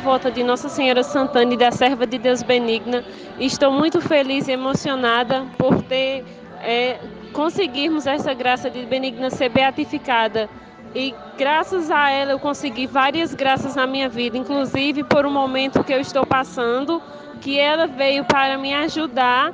devota de Nossa Senhora Santana e da Serva de Deus Benigna. Estou muito feliz e emocionada por ter é, conseguirmos essa graça de Benigna ser beatificada. E graças a ela eu consegui várias graças na minha vida, inclusive por um momento que eu estou passando, que ela veio para me ajudar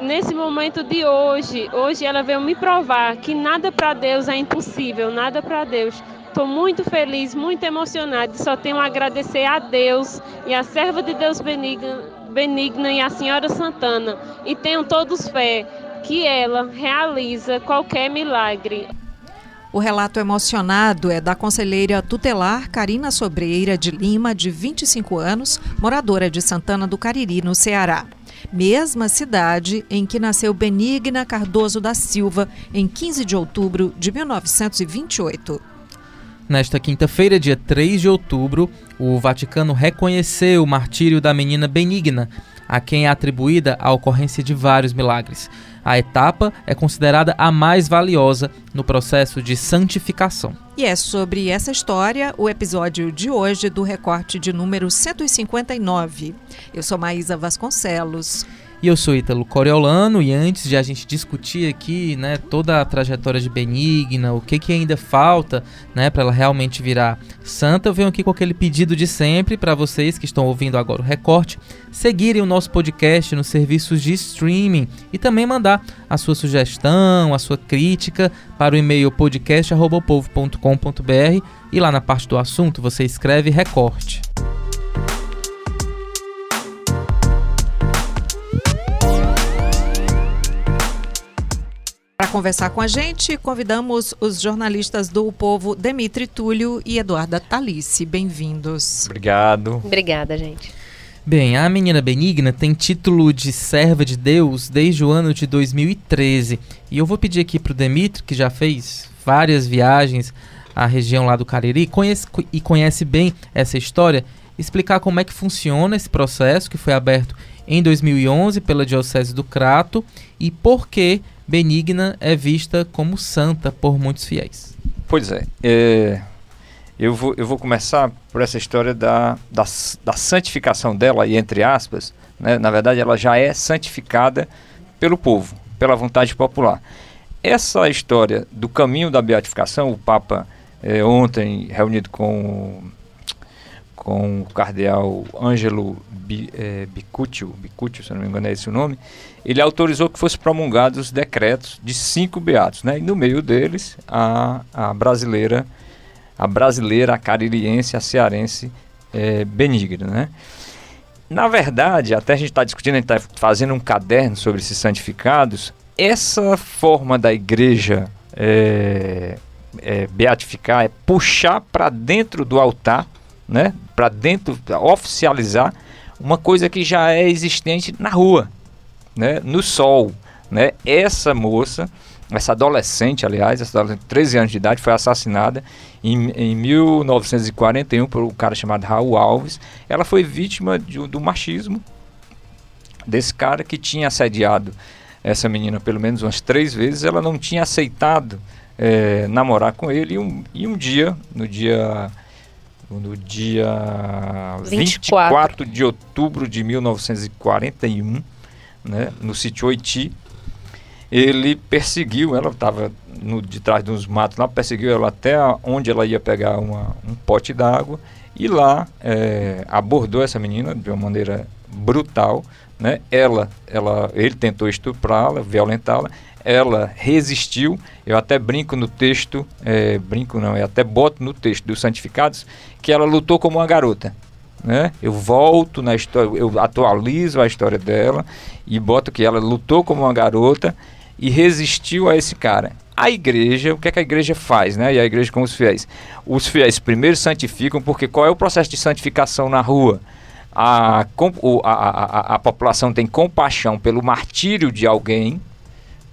nesse momento de hoje. Hoje ela veio me provar que nada para Deus é impossível, nada para Deus. Estou muito feliz, muito emocionada só tenho a agradecer a Deus e a serva de Deus benigna, benigna e a Senhora Santana. E tenham todos fé que ela realiza qualquer milagre. O relato emocionado é da conselheira tutelar Karina Sobreira de Lima, de 25 anos, moradora de Santana do Cariri, no Ceará. Mesma cidade em que nasceu Benigna Cardoso da Silva, em 15 de outubro de 1928. Nesta quinta-feira, dia 3 de outubro, o Vaticano reconheceu o martírio da menina Benigna, a quem é atribuída a ocorrência de vários milagres. A etapa é considerada a mais valiosa no processo de santificação. E é sobre essa história o episódio de hoje do recorte de número 159. Eu sou Maísa Vasconcelos. E eu sou Ítalo Coriolano e antes de a gente discutir aqui, né, toda a trajetória de Benigna, o que que ainda falta, né, para ela realmente virar santa, eu venho aqui com aquele pedido de sempre para vocês que estão ouvindo agora o recorte, seguirem o nosso podcast nos serviços de streaming e também mandar a sua sugestão, a sua crítica para o e-mail podcast@povo.com.br e lá na parte do assunto você escreve recorte. Conversar com a gente, convidamos os jornalistas do Povo Demitri Túlio e Eduarda Talice. Bem-vindos. Obrigado. Obrigada, gente. Bem, a menina Benigna tem título de serva de Deus desde o ano de 2013. E eu vou pedir aqui para o Demitri, que já fez várias viagens à região lá do Cariri conhece, e conhece bem essa história, explicar como é que funciona esse processo que foi aberto em 2011 pela Diocese do Crato e por que Benigna é vista como santa por muitos fiéis. Pois é, é eu, vou, eu vou começar por essa história da, da, da santificação dela, e entre aspas, né, na verdade ela já é santificada pelo povo, pela vontade popular. Essa história do caminho da beatificação, o Papa é, ontem reunido com, com o cardeal Ângelo é, Bicúcio, Bicúcio, se não me engano é esse o nome, ele autorizou que fossem promulgados os decretos de cinco beatos, né? E no meio deles a, a brasileira, a brasileira, a caririense, a cearense é, benigna, né? Na verdade, até a gente está discutindo, a gente está fazendo um caderno sobre esses santificados. Essa forma da igreja é, é, beatificar é puxar para dentro do altar, né? Para dentro, oficializar uma coisa que já é existente na rua, né, no sol. Né? Essa moça, essa adolescente, aliás, essa adolescente de 13 anos de idade, foi assassinada em, em 1941 por um cara chamado Raul Alves. Ela foi vítima de, do machismo desse cara que tinha assediado essa menina pelo menos umas três vezes. Ela não tinha aceitado é, namorar com ele e um, e um dia, no dia no dia 24. 24 de outubro de 1941, né, no sítio Oiti, ele perseguiu, ela estava de trás de uns matos lá, perseguiu ela até onde ela ia pegar uma, um pote d'água e lá é, abordou essa menina de uma maneira brutal, né? Ela, ela, ele tentou estuprá-la, violentá-la, ela resistiu. Eu até brinco no texto, é, brinco não, eu até boto no texto dos santificados que ela lutou como uma garota. Né? Eu volto na história, eu atualizo a história dela e boto que ela lutou como uma garota e resistiu a esse cara. A igreja, o que, é que a igreja faz, né? E a igreja com os fiéis. Os fiéis primeiro santificam, porque qual é o processo de santificação na rua? A, a, a, a população tem compaixão pelo martírio de alguém,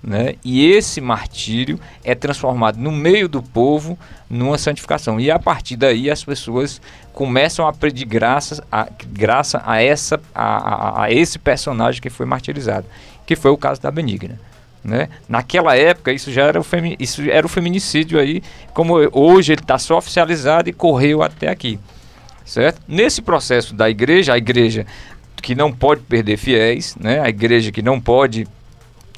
né? E esse martírio é transformado no meio do povo numa santificação. E a partir daí as pessoas começam a pedir graças a, graça a, essa, a, a, a esse personagem que foi martirizado, que foi o caso da Benigna. Né? Naquela época isso já era o, femi isso era o feminicídio aí, como hoje ele está só oficializado e correu até aqui, certo? Nesse processo da igreja, a igreja que não pode perder fiéis, né? A igreja que não pode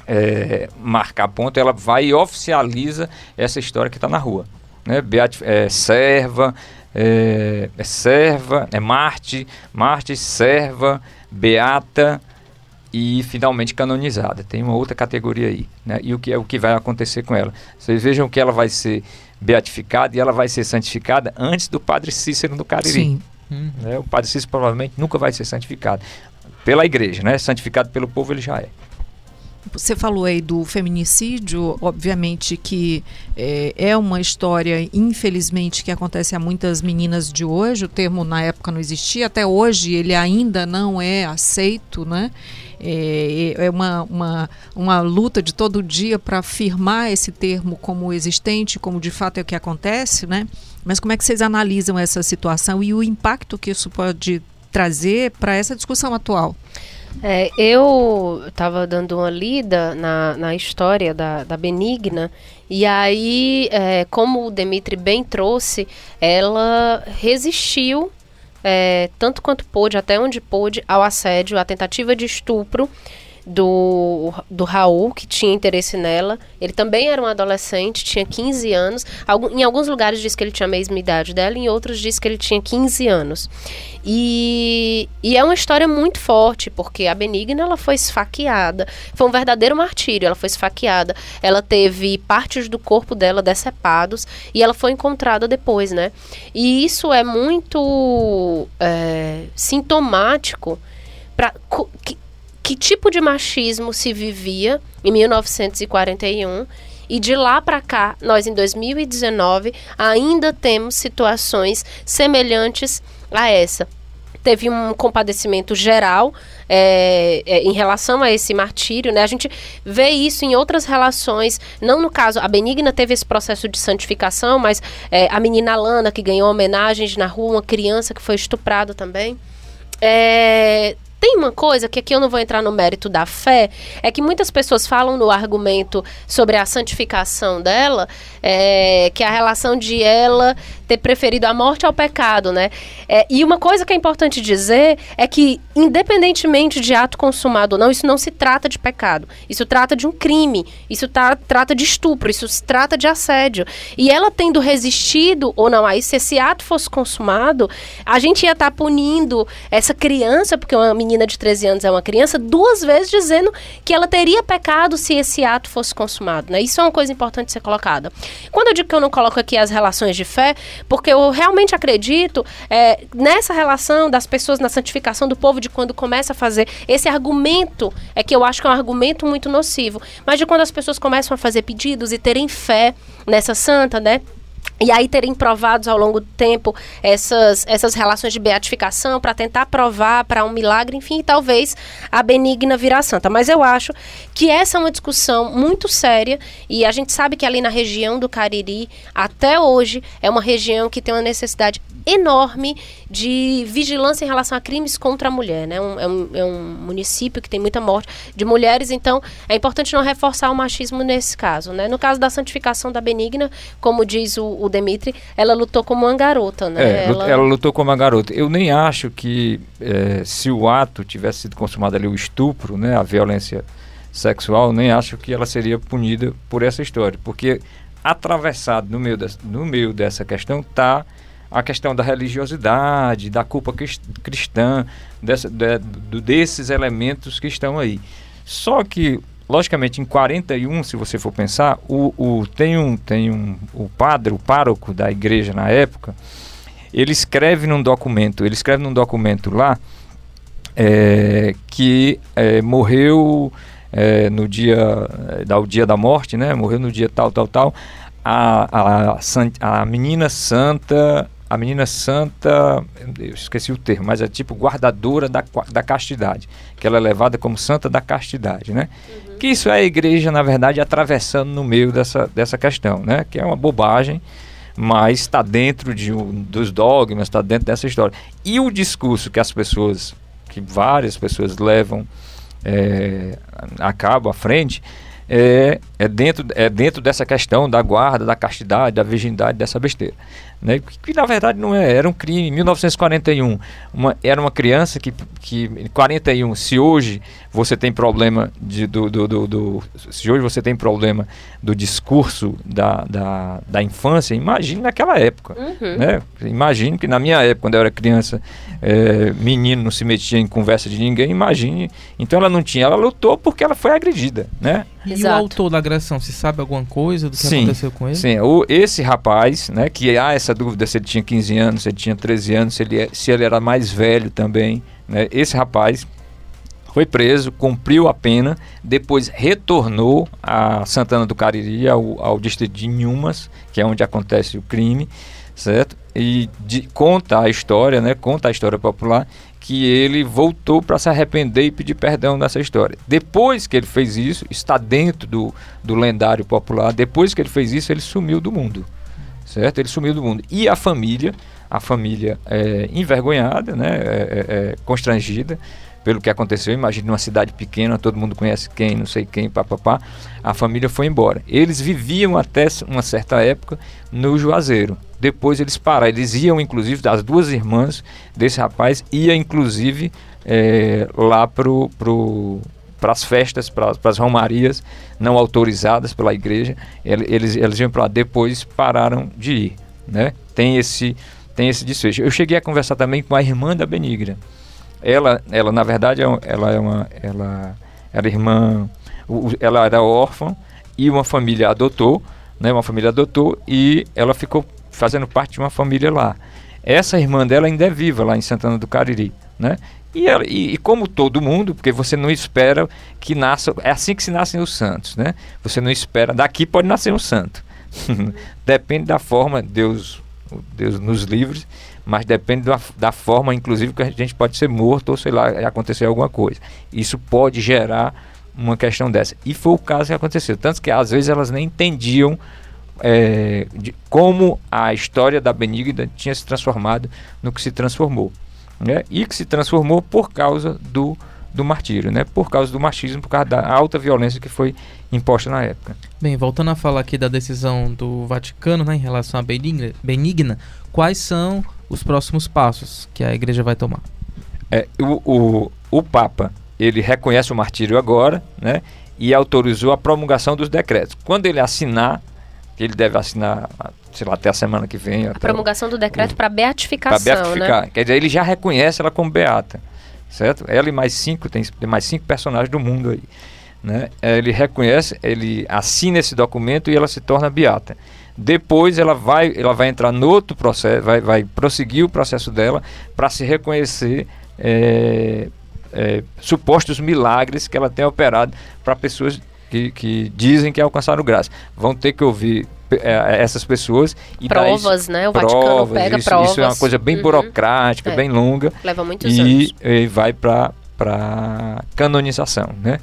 é, marcar ponto, ela vai e oficializa essa história que está na rua, né? Beat, é, serva, é, é serva, é Marte, Marte, serva, beata, e finalmente canonizada. Tem uma outra categoria aí, né? E o que é o que vai acontecer com ela? Vocês vejam que ela vai ser beatificada e ela vai ser santificada antes do Padre Cícero do Cariri. Sim. Hum. Né? O Padre Cícero provavelmente nunca vai ser santificado pela igreja, né? Santificado pelo povo ele já é. Você falou aí do feminicídio, obviamente que é, é, uma história, infelizmente, que acontece a muitas meninas de hoje. O termo na época não existia, até hoje ele ainda não é aceito, né? É, é uma, uma, uma luta de todo dia para afirmar esse termo como existente, como de fato é o que acontece, né? Mas como é que vocês analisam essa situação e o impacto que isso pode trazer para essa discussão atual? É, eu estava dando uma lida na, na história da, da Benigna, e aí, é, como o Demitri bem trouxe, ela resistiu é, tanto quanto pôde, até onde pôde, ao assédio, à tentativa de estupro do, do Raul, que tinha interesse nela. Ele também era um adolescente, tinha 15 anos. Algum, em alguns lugares diz que ele tinha a mesma idade dela, em outros diz que ele tinha 15 anos. E, e é uma história muito forte, porque a Benigna ela foi esfaqueada. Foi um verdadeiro martírio, ela foi esfaqueada. Ela teve partes do corpo dela decepados e ela foi encontrada depois, né? E isso é muito é, sintomático para que tipo de machismo se vivia em 1941 e de lá para cá, nós em 2019 ainda temos situações semelhantes a essa. Teve um compadecimento geral é, é, em relação a esse martírio, né? A gente vê isso em outras relações, não no caso, a Benigna teve esse processo de santificação, mas é, a menina Lana, que ganhou homenagens na rua, uma criança que foi estuprada também. É, tem uma coisa que aqui eu não vou entrar no mérito da fé, é que muitas pessoas falam no argumento sobre a santificação dela, é, que é a relação de ela ter preferido a morte ao pecado, né? É, e uma coisa que é importante dizer é que, independentemente de ato consumado ou não, isso não se trata de pecado. Isso trata de um crime. Isso tá, trata de estupro. Isso se trata de assédio. E ela tendo resistido ou não aí, se esse ato fosse consumado, a gente ia estar tá punindo essa criança, porque uma menina de 13 anos é uma criança, duas vezes dizendo que ela teria pecado se esse ato fosse consumado, né? Isso é uma coisa importante ser colocada. Quando eu digo que eu não coloco aqui as relações de fé, porque eu realmente acredito é, nessa relação das pessoas, na santificação do povo, de quando começa a fazer esse argumento, é que eu acho que é um argumento muito nocivo, mas de quando as pessoas começam a fazer pedidos e terem fé nessa santa, né? E aí terem provados ao longo do tempo essas, essas relações de beatificação para tentar provar para um milagre, enfim, talvez a benigna virar santa. Mas eu acho que essa é uma discussão muito séria e a gente sabe que ali na região do Cariri, até hoje, é uma região que tem uma necessidade enorme de vigilância em relação a crimes contra a mulher. Né? Um, é, um, é um município que tem muita morte de mulheres, então é importante não reforçar o machismo nesse caso. Né? No caso da santificação da Benigna, como diz o, o Demitri, ela lutou como uma garota. Né? É, ela... ela... lutou como uma garota. Eu nem acho que é, se o ato tivesse sido consumado ali, o estupro, né, a violência sexual, nem acho que ela seria punida por essa história, porque atravessado no meio, de, no meio dessa questão está a questão da religiosidade, da culpa cristã, dessa, de, desses elementos que estão aí. Só que, logicamente, em 41, se você for pensar, o, o, tem, um, tem um, o padre, o pároco da igreja na época, ele escreve num documento, ele escreve num documento lá é, que é, morreu é, no dia, é, da, o dia da morte, né? Morreu no dia tal, tal, tal. A, a, a menina santa a menina santa, eu esqueci o termo, mas é tipo guardadora da, da castidade, que ela é levada como santa da castidade, né? Uhum. Que isso é a igreja, na verdade, atravessando no meio dessa, dessa questão, né? Que é uma bobagem, mas está dentro de um, dos dogmas, está dentro dessa história. E o discurso que as pessoas, que várias pessoas levam é, a cabo, à frente, é, é, dentro, é dentro dessa questão da guarda, da castidade, da virgindade, dessa besteira né? que, que, na verdade não é, era um crime. Em 1941, uma, era uma criança que, que em 41, se hoje você tem problema de, do, do, do, do, se hoje você tem problema do discurso da, da, da infância, imagine naquela época, uhum. né? Imagine que na minha época, quando eu era criança, é, menino não se metia em conversa de ninguém, imagine. Então ela não tinha, ela lutou porque ela foi agredida, né? E Exato. o autor da agressão, se sabe alguma coisa do que sim, aconteceu com ele? Sim, o, esse rapaz, né, que há essa dúvida se ele tinha 15 anos, se ele tinha 13 anos, se ele, é, se ele era mais velho também, né, esse rapaz foi preso, cumpriu a pena, depois retornou a Santana do Cariri, ao, ao distrito de Inhumas, que é onde acontece o crime, certo? E de, conta a história, né, conta a história popular, que ele voltou para se arrepender e pedir perdão nessa história. Depois que ele fez isso, está dentro do, do lendário popular, depois que ele fez isso, ele sumiu do mundo. Certo? Ele sumiu do mundo. E a família, a família é, envergonhada, né, é, é, é constrangida, pelo que aconteceu. Imagine uma cidade pequena, todo mundo conhece quem, não sei quem, papapá. A família foi embora. Eles viviam até uma certa época no Juazeiro. Depois eles pararam. Eles iam, inclusive, as duas irmãs desse rapaz, ia inclusive é, lá pro, pro, para as festas, para as romarias não autorizadas pela igreja. Eles, eles iam para lá. Depois pararam de ir. Né? Tem esse tem esse desfecho. Eu cheguei a conversar também com a irmã da Benigna ela, ela na verdade, é ela é uma, ela era irmã, ela era órfã e uma família adotou, né? Uma família adotou e ela ficou fazendo parte de uma família lá. Essa irmã dela ainda é viva lá em Santana do Cariri, né? E, ela, e, e, como todo mundo, porque você não espera que nasça, é assim que se nascem os santos, né? Você não espera, daqui pode nascer um santo. Depende da forma, Deus, Deus nos livre, mas depende da, da, forma, inclusive, que a gente pode ser morto ou sei lá, acontecer alguma coisa. Isso pode gerar uma questão dessa. E foi o caso que aconteceu. Tanto que às vezes elas nem entendiam é, de como a história da Benigna tinha se transformado no que se transformou. Né? E que se transformou por causa do, do martírio, né? por causa do machismo, por causa da alta violência que foi imposta na época. Bem, voltando a falar aqui da decisão do Vaticano né, em relação à Benigna, Benigna quais são os próximos passos que a igreja vai tomar? É, o, o, o Papa ele reconhece o martírio agora, né? E autorizou a promulgação dos decretos. Quando ele assinar, ele deve assinar, sei lá, até a semana que vem. A promulgação do decreto para beatificação, Para beatificar. Né? Quer dizer, ele já reconhece ela como beata, certo? Ela e mais cinco, tem, tem mais cinco personagens do mundo aí. Né? Ele reconhece, ele assina esse documento e ela se torna beata. Depois ela vai, ela vai entrar no outro processo, vai, vai prosseguir o processo dela para se reconhecer é, é, supostos milagres que ela tem operado para pessoas que, que, dizem que alcançaram graça. Vão ter que ouvir é, essas pessoas e provas, isso, né? O provas, Vaticano pega isso, provas. Isso é uma coisa bem uhum. burocrática, é. bem longa. Leva muitos e, anos. E vai para para canonização, né?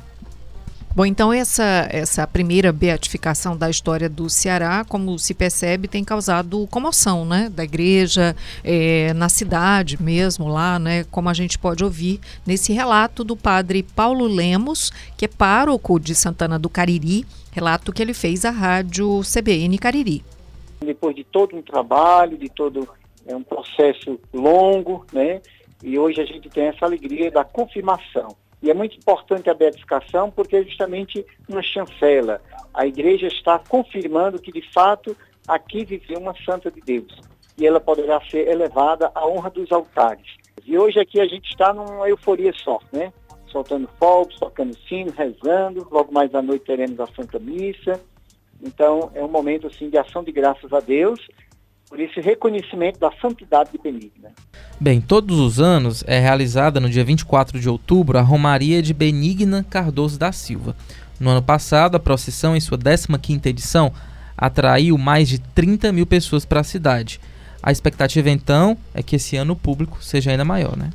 Bom, então essa, essa primeira beatificação da história do Ceará, como se percebe, tem causado comoção, né? Da igreja, é, na cidade mesmo, lá, né? Como a gente pode ouvir nesse relato do padre Paulo Lemos, que é pároco de Santana do Cariri, relato que ele fez à rádio CBN Cariri. Depois de todo um trabalho, de todo é um processo longo, né? E hoje a gente tem essa alegria da confirmação e é muito importante a beatificação porque é justamente uma chancela. A igreja está confirmando que, de fato, aqui viveu uma santa de Deus. E ela poderá ser elevada à honra dos altares. E hoje aqui a gente está numa euforia só, né? Soltando fogos, tocando sino, rezando. Logo mais à noite teremos a Santa Missa. Então é um momento assim de ação de graças a Deus por esse reconhecimento da santidade de Benigna. Bem, todos os anos é realizada no dia 24 de outubro a Romaria de Benigna Cardoso da Silva. No ano passado, a procissão, em sua 15ª edição, atraiu mais de 30 mil pessoas para a cidade. A expectativa, então, é que esse ano o público seja ainda maior, né?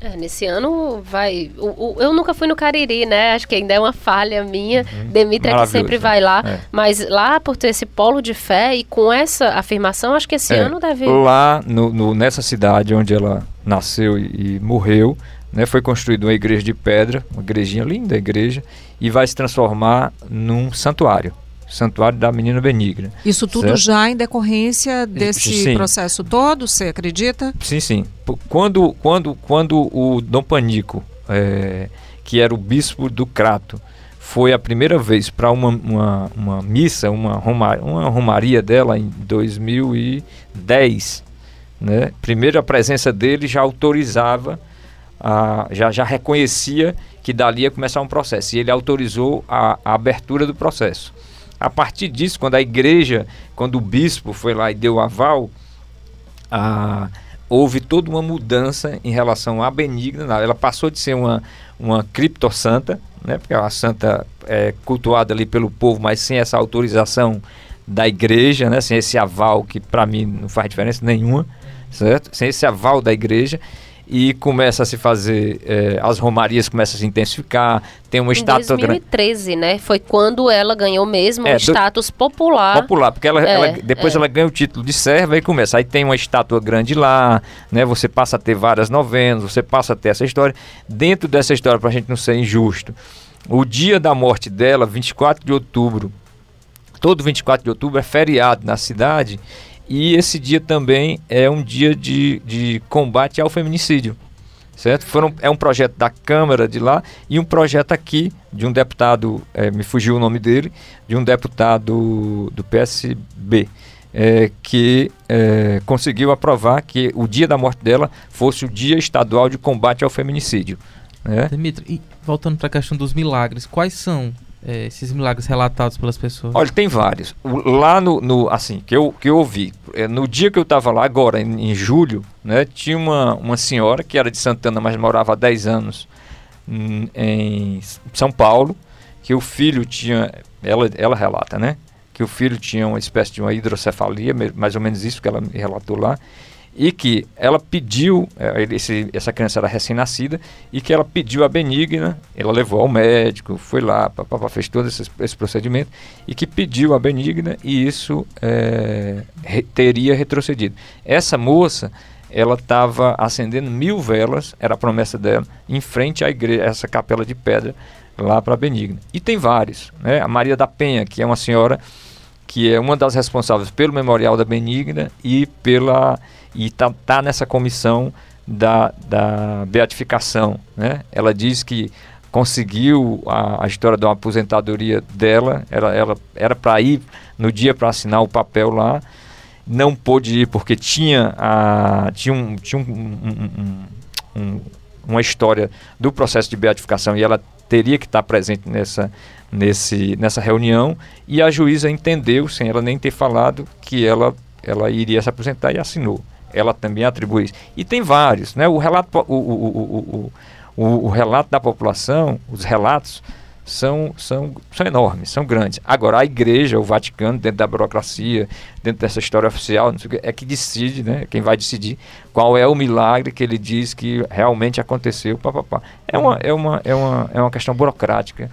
É, nesse ano vai. O, o, eu nunca fui no Cariri, né? Acho que ainda é uma falha minha. Uhum. Demetria é que sempre vai lá. É. Mas lá, por ter esse polo de fé e com essa afirmação, acho que esse é. ano deve. Lá, no, no, nessa cidade onde ela nasceu e, e morreu, né, foi construída uma igreja de pedra, uma igrejinha linda, igreja, e vai se transformar num santuário. Santuário da Menina Benigna. Isso tudo certo? já em decorrência desse sim. processo todo, você acredita? Sim, sim. Quando, quando, quando o Dom Panico, é, que era o bispo do Crato, foi a primeira vez para uma, uma, uma, missa, uma, roma, uma romaria dela em 2010, né? primeiro a presença dele já autorizava, a, já, já reconhecia que dali ia começar um processo. E ele autorizou a, a abertura do processo. A partir disso, quando a igreja, quando o bispo foi lá e deu aval, a, houve toda uma mudança em relação à benigna. Ela passou de ser uma, uma criptossanta, né, porque é uma santa é, cultuada ali pelo povo, mas sem essa autorização da igreja, né, sem esse aval que para mim não faz diferença nenhuma, certo? Sem esse aval da igreja e começa a se fazer, é, as romarias começam a se intensificar, tem uma em estátua... Em 2013, né? Foi quando ela ganhou mesmo é, o status popular. Popular, porque ela, é, ela depois é. ela ganha o título de serva e começa. Aí tem uma estátua grande lá, né? Você passa a ter várias novenas, você passa a ter essa história. Dentro dessa história, para a gente não ser injusto, o dia da morte dela, 24 de outubro, todo 24 de outubro é feriado na cidade e esse dia também é um dia de, de combate ao feminicídio. Certo? Foram, é um projeto da Câmara de lá e um projeto aqui de um deputado, é, me fugiu o nome dele, de um deputado do PSB, é, que é, conseguiu aprovar que o dia da morte dela fosse o Dia Estadual de Combate ao Feminicídio. Né? Dimitri, e voltando para a questão dos milagres, quais são é, esses milagres relatados pelas pessoas? Olha, tem vários. Lá no, no assim, que eu, que eu ouvi, é, no dia que eu estava lá, agora, em, em, julho, né, tinha uma, uma senhora que era de Santana, mas morava há 10 anos em, em São Paulo, que o filho tinha, ela, ela relata, né, que o filho tinha uma espécie de uma hidrocefalia, mais ou menos isso que ela me relatou lá, e que ela pediu, é, esse, essa criança era recém-nascida, e que ela pediu a benigna, ela levou ao médico, foi lá, papá, fez todo esse, esse, procedimento, e que pediu a benigna e isso é, re, teria retrocedido. Essa moça, ela estava acendendo mil velas, era a promessa dela, em frente à igreja, essa capela de pedra, lá para a benigna. E tem vários, né? a Maria da Penha, que é uma senhora que é uma das responsáveis pelo Memorial da Benigna e pela e está tá nessa comissão da, da beatificação. Né? Ela diz que conseguiu a, a história da aposentadoria dela, era ela era para ir no dia para assinar o papel lá, não pôde ir porque tinha, a, tinha, um, tinha um, um, um, uma história do processo de beatificação e ela teria que estar presente nessa, nesse, nessa reunião e a juíza entendeu, sem ela nem ter falado, que ela, ela iria se aposentar e assinou ela também atribui isso. E tem vários, né? O relato, o, o, o, o, relato da população, os relatos são, são, são enormes, são grandes. Agora, a igreja, o Vaticano, dentro da burocracia, dentro dessa história oficial, que, é que decide, né? Quem vai decidir qual é o milagre que ele diz que realmente aconteceu. Pá, pá, pá. É, uma, é, uma, é, uma, é uma questão burocrática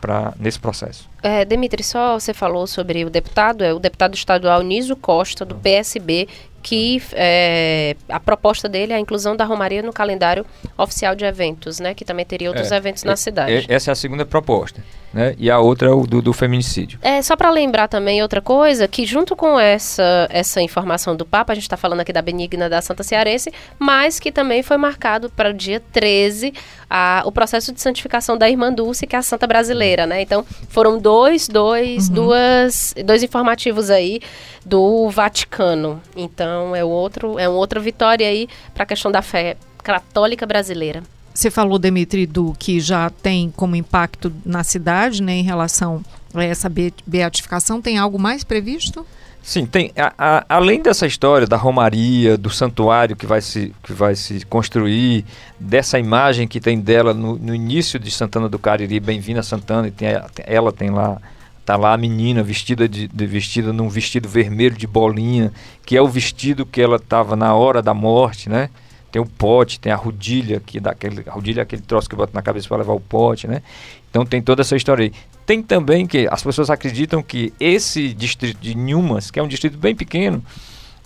pra, nesse processo. É, Demitri, só você falou sobre o deputado, é o deputado estadual Niso Costa, do PSB, que é, a proposta dele é a inclusão da Romaria no calendário oficial de eventos, né? Que também teria outros é, eventos na cidade. essa é a segunda proposta, né? E a outra é o do, do feminicídio. É, só para lembrar também outra coisa, que junto com essa, essa informação do Papa, a gente está falando aqui da Benigna da Santa Cearense, mas que também foi marcado para o dia 13 a, o processo de santificação da Irmã Dulce, que é a Santa Brasileira, né? Então, foram dois, dois, uhum. duas, dois informativos aí do Vaticano. Então é outro, é uma outra vitória aí para a questão da fé católica brasileira. Você falou, Demetri, do que já tem como impacto na cidade, né, em relação a essa beatificação. Tem algo mais previsto? Sim, tem. A, a, além dessa história da romaria, do santuário que vai se, que vai se construir, dessa imagem que tem dela no, no início de Santana do Cariri, Bem-vinda Santana, e tem, ela tem lá Tá lá a menina vestida de, de, vestida num vestido vermelho de bolinha, que é o vestido que ela estava na hora da morte, né? Tem o pote, tem a rodilha, que dá aquele, a rodilha é aquele troço que bota na cabeça para levar o pote, né? Então tem toda essa história aí. Tem também que as pessoas acreditam que esse distrito de Nhumas, que é um distrito bem pequeno,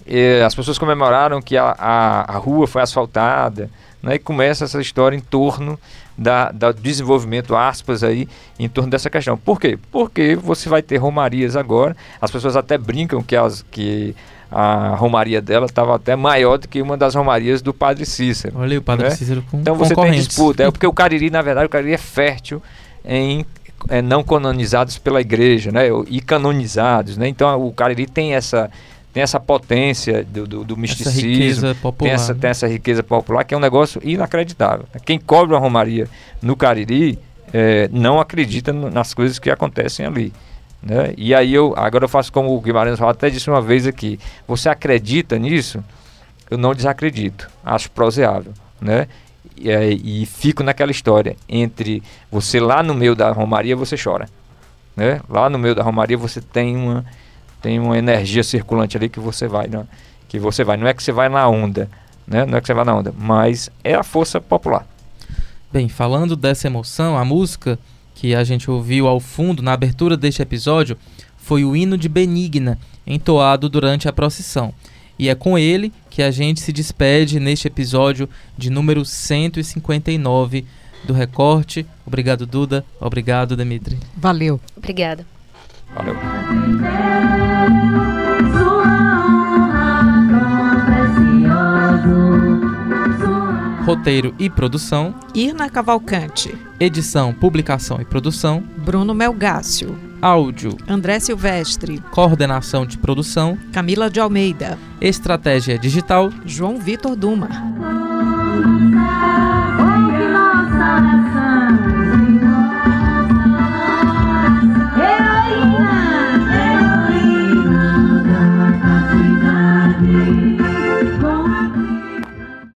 eh, as pessoas comemoraram que a, a, a rua foi asfaltada, né? E começa essa história em torno da, da desenvolvimento, aspas, aí, em torno dessa questão. Por quê? Porque você vai ter romarias agora, as pessoas até brincam que, as, que a romaria dela estava até maior do que uma das romarias do Padre Cícero. Olha aí o Padre né? Cícero com Então você tem disputa, é porque o Cariri, na verdade, o Cariri é fértil em é, não canonizados pela igreja, né? E canonizados, né? Então o Cariri tem essa tem essa potência do, do, do misticismo, essa popular, tem, essa, né? tem essa riqueza popular que é um negócio inacreditável. Quem cobre uma romaria no Cariri é, não acredita nas coisas que acontecem ali. Né? E aí eu agora eu faço como o Guimarães até disse uma vez aqui. Você acredita nisso? Eu não desacredito. Acho proseável, né? E, é, e fico naquela história entre você lá no meio da romaria você chora, né? Lá no meio da romaria você tem uma tem uma energia circulante ali que você vai, né? que você vai. Não é que você vai na onda, né? Não é que você vai na onda, mas é a força popular. Bem, falando dessa emoção, a música que a gente ouviu ao fundo na abertura deste episódio foi o hino de Benigna, entoado durante a procissão. E é com ele que a gente se despede neste episódio de número 159 do Recorte. Obrigado, Duda. Obrigado, Demitri. Valeu. Obrigada. Valeu. Roteiro e produção: Irna Cavalcante. Edição, publicação e produção: Bruno Melgácio. Áudio: André Silvestre. Coordenação de produção: Camila de Almeida. Estratégia digital: João Vitor Duma.